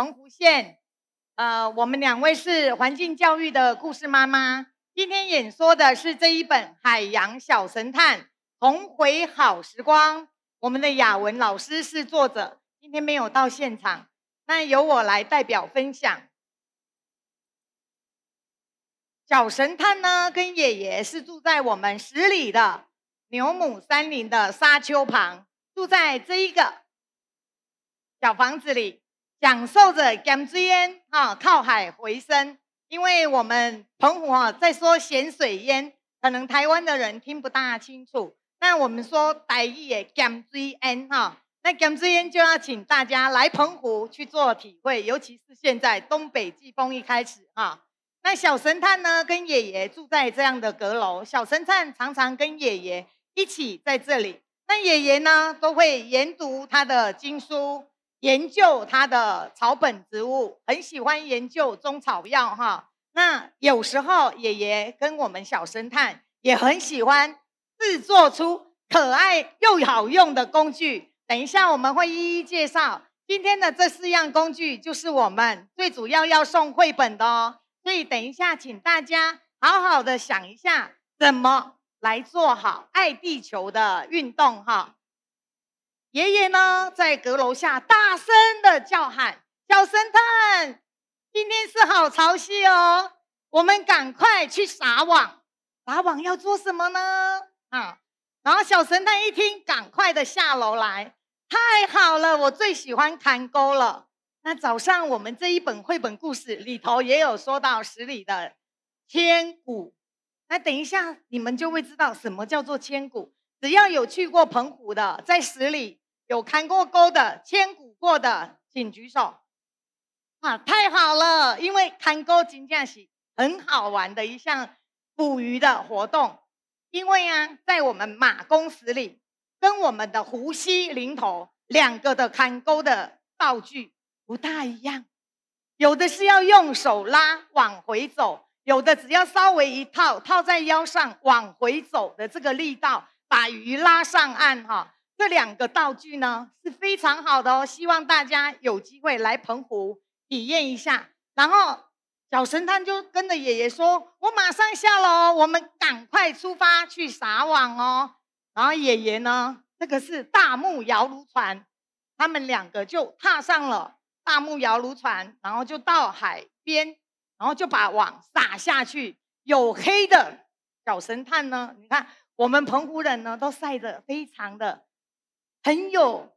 澎湖县。呃，我们两位是环境教育的故事妈妈。今天演说的是这一本《海洋小神探：重回好时光》。我们的雅文老师是作者，今天没有到现场，那由我来代表分享。小神探呢，跟爷爷是住在我们十里的牛母山林的沙丘旁，住在这一个小房子里。享受着咸水烟啊，靠海为生。因为我们澎湖啊，在说咸水烟，可能台湾的人听不大清楚。那我们说台语的咸水烟哈，那咸水烟就要请大家来澎湖去做体会，尤其是现在东北季风一开始哈。那小神探呢，跟爷爷住在这样的阁楼，小神探常常跟爷爷一起在这里。那爷爷呢，都会研读他的经书。研究他的草本植物，很喜欢研究中草药哈。那有时候爷爷跟我们小神探也很喜欢制作出可爱又好用的工具。等一下我们会一一介绍。今天的这四样工具就是我们最主要要送绘本的哦。所以等一下请大家好好的想一下，怎么来做好爱地球的运动哈。爷爷呢，在阁楼下大声的叫喊：“小神探，今天是好潮汐哦，我们赶快去撒网。撒网要做什么呢？啊！然后小神探一听，赶快的下楼来。太好了，我最喜欢看钩了。那早上我们这一本绘本故事里头也有说到十里的千古。那等一下你们就会知道什么叫做千古。只要有去过澎湖的，在十里。有看过钩的、千古过的，请举手。啊，太好了！因为看钩真的是很好玩的一项捕鱼的活动。因为啊，在我们马公十里跟我们的湖西林头两个的看钩的道具不大一样，有的是要用手拉往回走，有的只要稍微一套套在腰上往回走的这个力道，把鱼拉上岸哈。这两个道具呢是非常好的哦，希望大家有机会来澎湖体验一下。然后小神探就跟着爷爷说：“我马上下楼，我们赶快出发去撒网哦。”然后爷爷呢，这个是大木摇櫓船，他们两个就踏上了大木摇櫓船，然后就到海边，然后就把网撒下去。有黑的小神探呢，你看我们澎湖人呢都晒得非常的。很有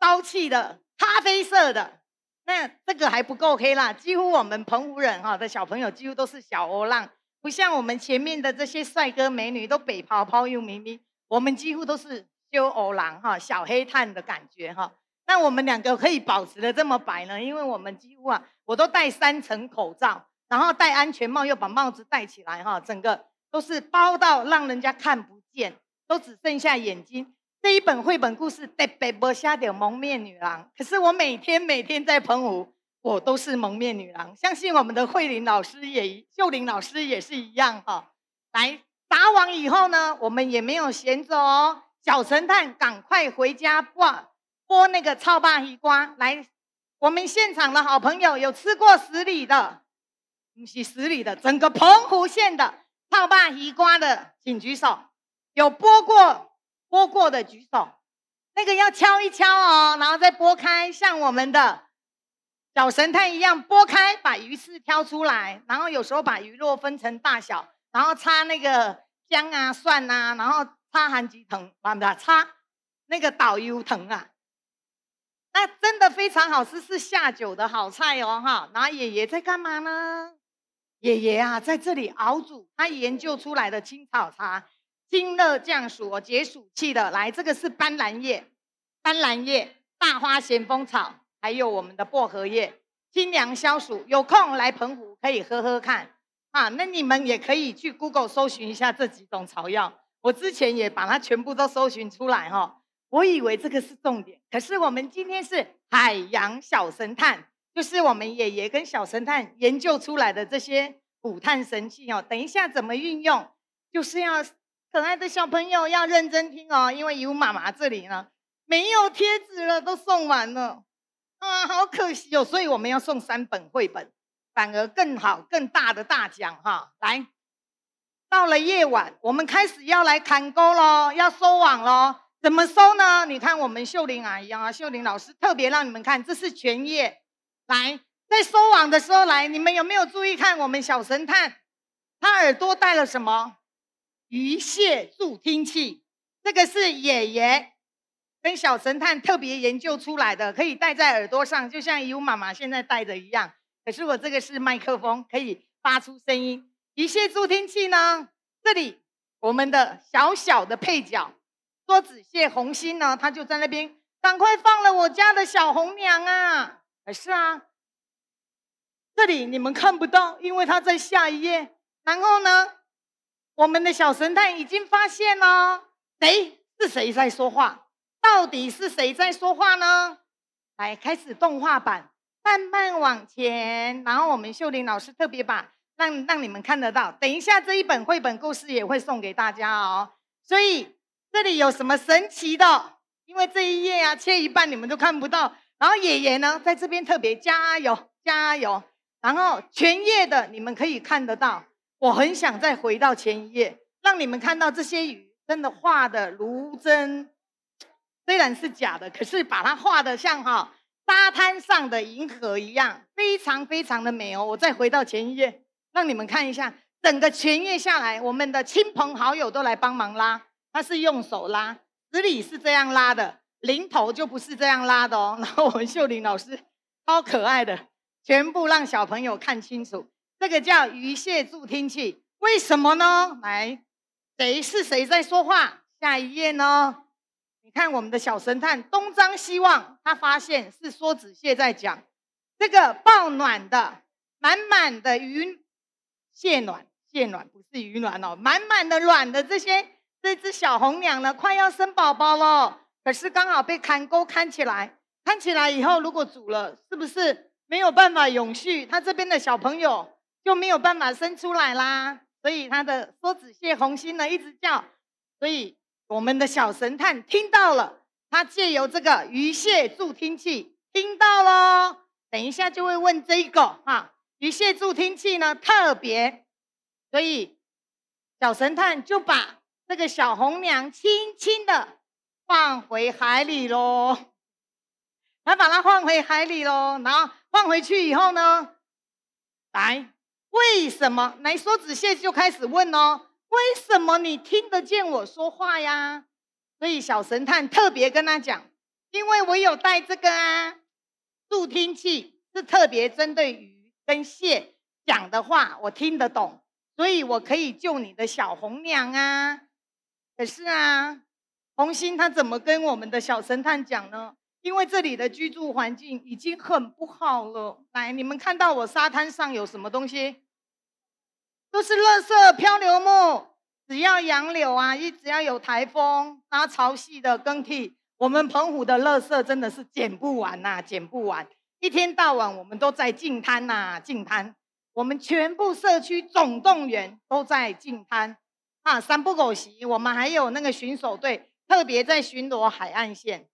朝气的咖啡色的，那这个还不够黑啦。几乎我们澎湖人哈的小朋友几乎都是小欧浪，不像我们前面的这些帅哥美女都北泡泡又咪咪，我们几乎都是修欧浪哈，小黑炭的感觉哈。那我们两个可以保持的这么白呢？因为我们几乎啊，我都戴三层口罩，然后戴安全帽，又把帽子戴起来哈，整个都是包到让人家看不见，都只剩下眼睛。这一本绘本故事特别没写到蒙面女郎，可是我每天每天在澎湖，我都是蒙面女郎。相信我们的慧玲老师也，秀玲老师也是一样哈。来打网以后呢，我们也没有闲着哦。小神探赶快回家剥剥那个超霸西瓜来。我们现场的好朋友有吃过十里的，不是十里的，整个澎湖县的臭鲍鱼瓜的，请举手。有剥过。剥过的举手，那个要敲一敲哦，然后再剥开，像我们的小神探一样剥开，把鱼刺挑出来，然后有时候把鱼肉分成大小，然后擦那个姜啊、蒜啊，然后擦韩吉藤，完了擦那个导游藤啊，那真的非常好吃，是下酒的好菜哦哈。然后爷爷在干嘛呢？爷爷啊，在这里熬煮他研究出来的青草茶。清热降暑哦，解暑气的。来，这个是斑斓叶、斑斓叶、大花咸丰草，还有我们的薄荷叶，清凉消暑。有空来澎湖可以喝喝看啊。那你们也可以去 Google 搜寻一下这几种草药。我之前也把它全部都搜寻出来哈。我以为这个是重点，可是我们今天是海洋小神探，就是我们爷爷跟小神探研究出来的这些捕探神器哦。等一下怎么运用，就是要。可爱的小朋友要认真听哦，因为有妈妈这里呢没有贴纸了，都送完了。啊，好可惜哦，所以我们要送三本绘本，反而更好、更大的大奖哈！来，到了夜晚，我们开始要来砍钩喽，要收网喽。怎么收呢？你看我们秀玲阿姨啊，秀玲老师特别让你们看，这是全页。来，在收网的时候，来，你们有没有注意看我们小神探？他耳朵戴了什么？鱼蟹助听器。这个是爷爷。跟小神探特别研究出来的，可以戴在耳朵上，就像尤妈妈现在戴的一样。可是我这个是麦克风，可以发出声音。鱼蟹助听器呢？这里我们的小小的配角梭子蟹红心呢，它就在那边，赶快放了我家的小红娘啊！是啊，这里你们看不到，因为它在下一页。然后呢，我们的小神探已经发现了，谁是谁在说话？到底是谁在说话呢？来，开始动画版，慢慢往前。然后我们秀玲老师特别把让让你们看得到。等一下这一本绘本故事也会送给大家哦。所以这里有什么神奇的？因为这一页啊切一半你们都看不到。然后爷爷呢在这边特别加油加油。然后全页的你们可以看得到。我很想再回到前一页，让你们看到这些鱼真的画得如真。虽然是假的，可是把它画得像哈沙滩上的银河一样，非常非常的美哦。我再回到前一页，让你们看一下，整个全页下来，我们的亲朋好友都来帮忙拉，他是用手拉，十里是这样拉的，零头就不是这样拉的哦。然后我们秀玲老师超可爱的，全部让小朋友看清楚，这个叫鱼蟹助听器，为什么呢？来，谁是谁在说话？下一页呢？你看我们的小神探东张西望，他发现是梭子蟹在讲这个爆卵的，满满的鱼蟹卵，蟹卵不是鱼卵哦，满满的卵的这些这只小红娘呢，快要生宝宝了，可是刚好被砍钩砍起来，砍起来以后如果煮了，是不是没有办法永续？他这边的小朋友就没有办法生出来啦，所以他的梭子蟹红心呢一直叫，所以。我们的小神探听到了，他借由这个鱼蟹助听器听到了，等一下就会问这个哈，鱼蟹助听器呢特别，所以小神探就把这个小红娘轻轻的放回海里喽，他把它放回海里喽，然后放回去以后呢，来，为什么？来，梭子蟹就开始问哦。为什么你听得见我说话呀？所以小神探特别跟他讲，因为我有带这个啊，助听器是特别针对鱼跟蟹讲的话，我听得懂，所以我可以救你的小红娘啊。可是啊，红心他怎么跟我们的小神探讲呢？因为这里的居住环境已经很不好了。来，你们看到我沙滩上有什么东西？都是垃圾漂流木，只要洋流啊，一只要有台风，然后潮汐的更替，我们澎湖的垃圾真的是捡不完呐，捡不完。一天到晚我们都在净滩呐，净滩。我们全部社区总动员都在净滩啊，三不狗席，我们还有那个巡守队特别在巡逻海岸线。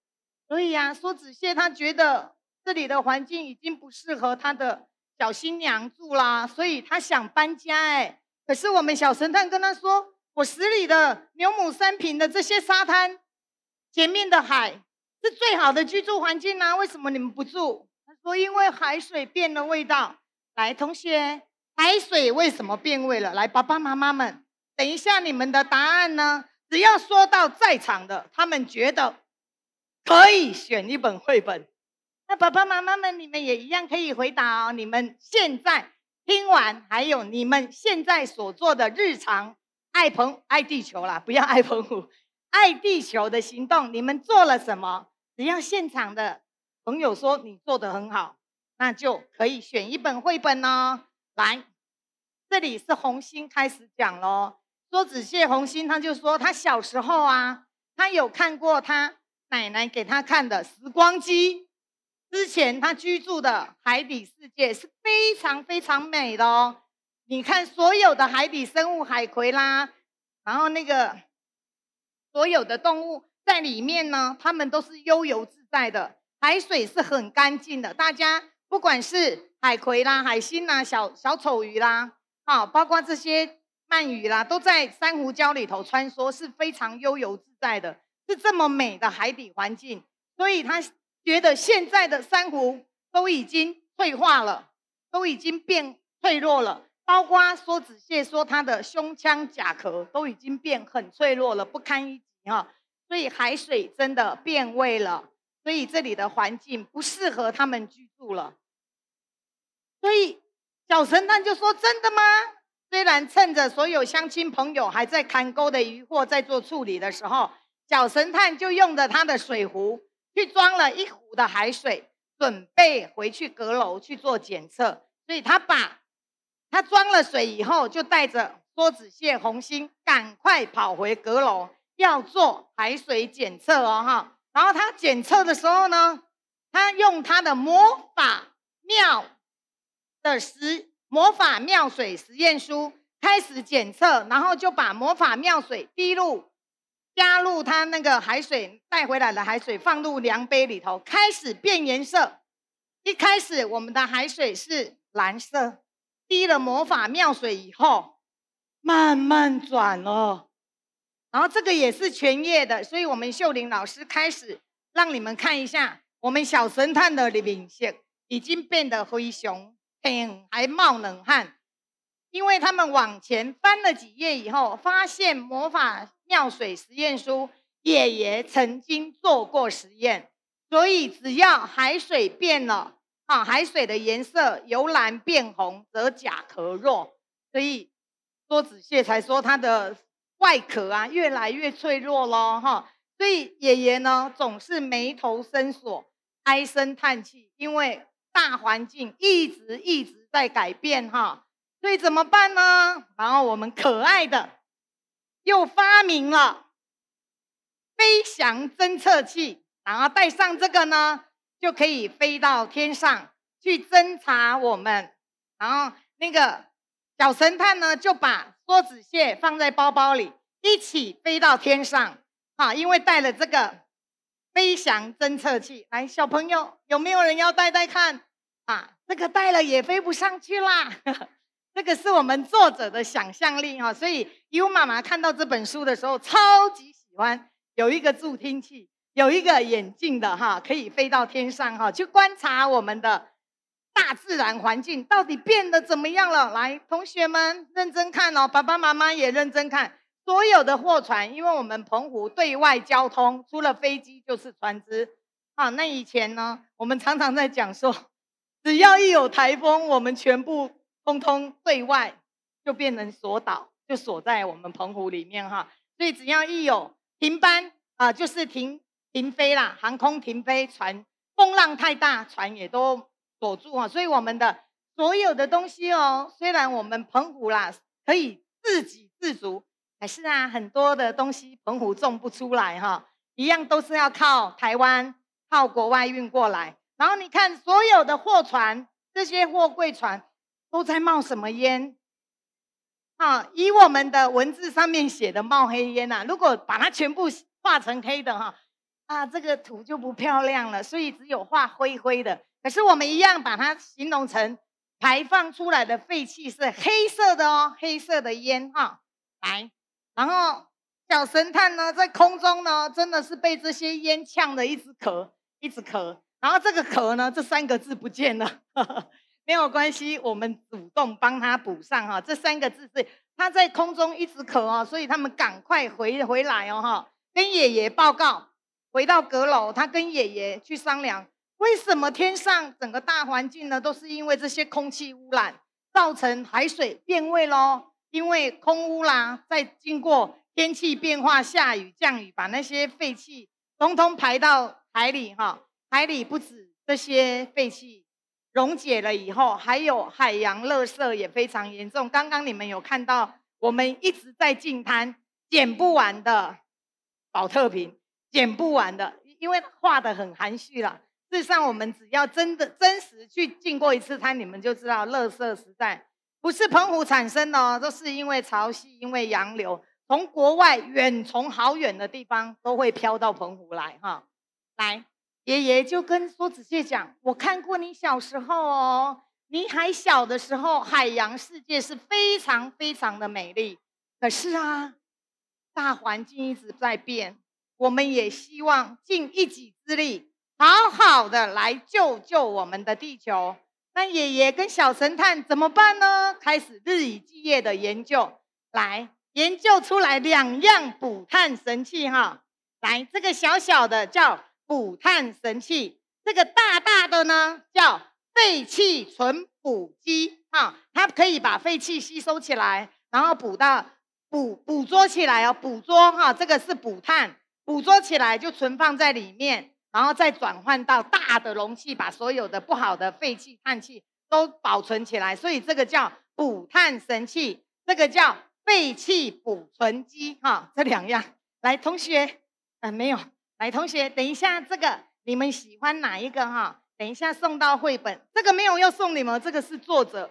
所以呀、啊，梭子蟹他觉得这里的环境已经不适合他的。小新娘住啦，所以他想搬家哎。可是我们小神探跟他说：“我十里的牛母山坪的这些沙滩，前面的海是最好的居住环境啊，为什么你们不住？”他说：“因为海水变了味道。”来，同学，海水为什么变味了？来，爸爸妈妈们，等一下你们的答案呢？只要说到在场的，他们觉得可以选一本绘本。那爸爸妈妈们，你们也一样可以回答哦。你们现在听完，还有你们现在所做的日常爱澎爱地球啦，不要爱澎湖，爱地球的行动，你们做了什么？只要现场的朋友说你做的很好，那就可以选一本绘本哦。来，这里是红星开始讲喽。梭子蟹红星他就说，他小时候啊，他有看过他奶奶给他看的时光机。之前他居住的海底世界是非常非常美的哦，你看所有的海底生物，海葵啦，然后那个所有的动物在里面呢，它们都是悠游自在的。海水是很干净的。大家不管是海葵啦、海星啦、小小丑鱼啦，啊，包括这些鳗鱼啦，都在珊瑚礁里头穿梭，是非常悠游自在的，是这么美的海底环境。所以他觉得现在的珊瑚都已经退化了，都已经变脆弱了。包括梭子蟹说它的胸腔甲壳都已经变很脆弱了，不堪一击哈。所以海水真的变味了，所以这里的环境不适合他们居住了。所以小神探就说：“真的吗？”虽然趁着所有乡亲朋友还在看钩的渔获在做处理的时候，小神探就用着他的水壶去装了一壶的海水，准备回去阁楼去做检测。所以他把。他装了水以后，就带着梭子蟹、红心赶快跑回阁楼，要做海水检测哦，哈。然后他检测的时候呢，他用他的魔法妙的实魔法妙水实验书开始检测，然后就把魔法妙水滴入加入他那个海水带回来的海水放入量杯里头，开始变颜色。一开始我们的海水是蓝色。滴了魔法妙水以后，慢慢转了，然后这个也是全页的，所以我们秀玲老师开始让你们看一下，我们小神探的脸色已经变得灰熊，很还冒冷汗，因为他们往前翻了几页以后，发现魔法尿水实验书爷爷曾经做过实验，所以只要海水变了。啊，海水的颜色由蓝变红，则甲壳弱，所以梭子蟹才说它的外壳啊越来越脆弱咯。哈。所以爷爷呢总是眉头深锁，唉声叹气，因为大环境一直一直在改变哈，所以怎么办呢？然后我们可爱的又发明了飞翔侦测器，然后带上这个呢。就可以飞到天上去侦查我们，然后那个小神探呢，就把梭子蟹放在包包里，一起飞到天上。哈，因为带了这个飞翔侦测器，来，小朋友有没有人要带带看？啊，这个带了也飞不上去啦。这个是我们作者的想象力哈，所以尤妈妈看到这本书的时候，超级喜欢有一个助听器。有一个眼镜的哈，可以飞到天上哈，去观察我们的大自然环境到底变得怎么样了。来，同学们认真看哦，爸爸妈妈也认真看。所有的货船，因为我们澎湖对外交通除了飞机就是船只啊。那以前呢，我们常常在讲说，只要一有台风，我们全部通通对外就变成锁岛，就锁在我们澎湖里面哈。所以只要一有停班啊，就是停。停飞啦，航空停飞，船风浪太大，船也都锁住啊。所以我们的所有的东西哦，虽然我们澎湖啦可以自给自足，还是啊很多的东西澎湖种不出来哈，一样都是要靠台湾、靠国外运过来。然后你看所有的货船，这些货柜船都在冒什么烟？啊，以我们的文字上面写的冒黑烟呐，如果把它全部画成黑的哈。啊，这个图就不漂亮了，所以只有画灰灰的。可是我们一样把它形容成排放出来的废气是黑色的哦，黑色的烟哈。来，然后小神探呢，在空中呢，真的是被这些烟呛得一直咳，一直咳。然后这个咳呢，这三个字不见了，呵 呵没有关系，我们主动帮他补上哈。这三个字是他在空中一直咳哦，所以他们赶快回回来哦哈，跟爷爷报告。回到阁楼，他跟爷爷去商量，为什么天上整个大环境呢，都是因为这些空气污染造成海水变味喽？因为空污啦，再经过天气变化，下雨降雨，把那些废气通通排到海里哈。海里不止这些废气溶解了以后，还有海洋垃圾也非常严重。刚刚你们有看到，我们一直在净滩捡不完的宝特瓶。捡不完的，因为画得很含蓄了。事实上，我们只要真的真实去进过一次滩，你们就知道，垃圾实在不是澎湖产生的哦，都是因为潮汐、因为洋流，从国外远从好远的地方都会飘到澎湖来哈。来，爷爷就跟梭子蟹讲：“我看过你小时候哦，你还小的时候，海洋世界是非常非常的美丽。可是啊，大环境一直在变，我们也希望尽一己之力，好好的来救救我们的地球。那爷爷跟小神探怎么办呢？开始日以继夜的研究，来研究出来两样补碳神器哈。来，这个小小的叫。”补碳神器，这个大大的呢叫废气存补机，哈，它可以把废气吸收起来，然后补到捕捕捉起来哦，捕捉哈，这个是补碳，捕捉起来就存放在里面，然后再转换到大的容器，把所有的不好的废气、碳气都保存起来，所以这个叫补碳神器，这个叫废气补存机，哈，这两样，来，同学，呃，没有。来，同学，等一下，这个你们喜欢哪一个哈？等一下送到绘本，这个没有要送你们，这个是作者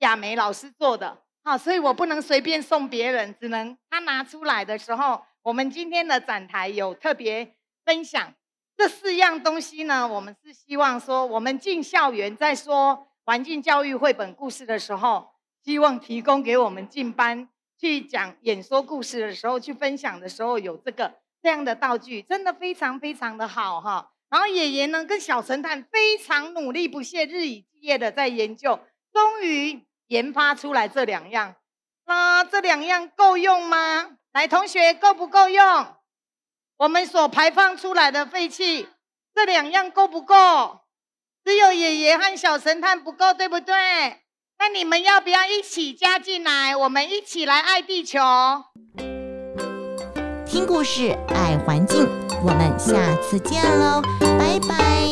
亚梅老师做的，好，所以我不能随便送别人，只能他拿出来的时候，我们今天的展台有特别分享这四样东西呢。我们是希望说，我们进校园在说环境教育绘本故事的时候，希望提供给我们进班去讲演说故事的时候，去分享的时候有这个。这样的道具真的非常非常的好哈，然后爷爷呢跟小神探非常努力不懈，日以继夜的在研究，终于研发出来这两样。那这两样够用吗？来，同学够不够用？我们所排放出来的废气，这两样够不够？只有爷爷和小神探不够，对不对？那你们要不要一起加进来？我们一起来爱地球。听故事，爱环境，我们下次见喽，拜拜。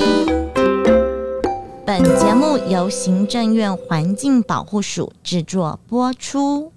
本节目由行政院环境保护署制作播出。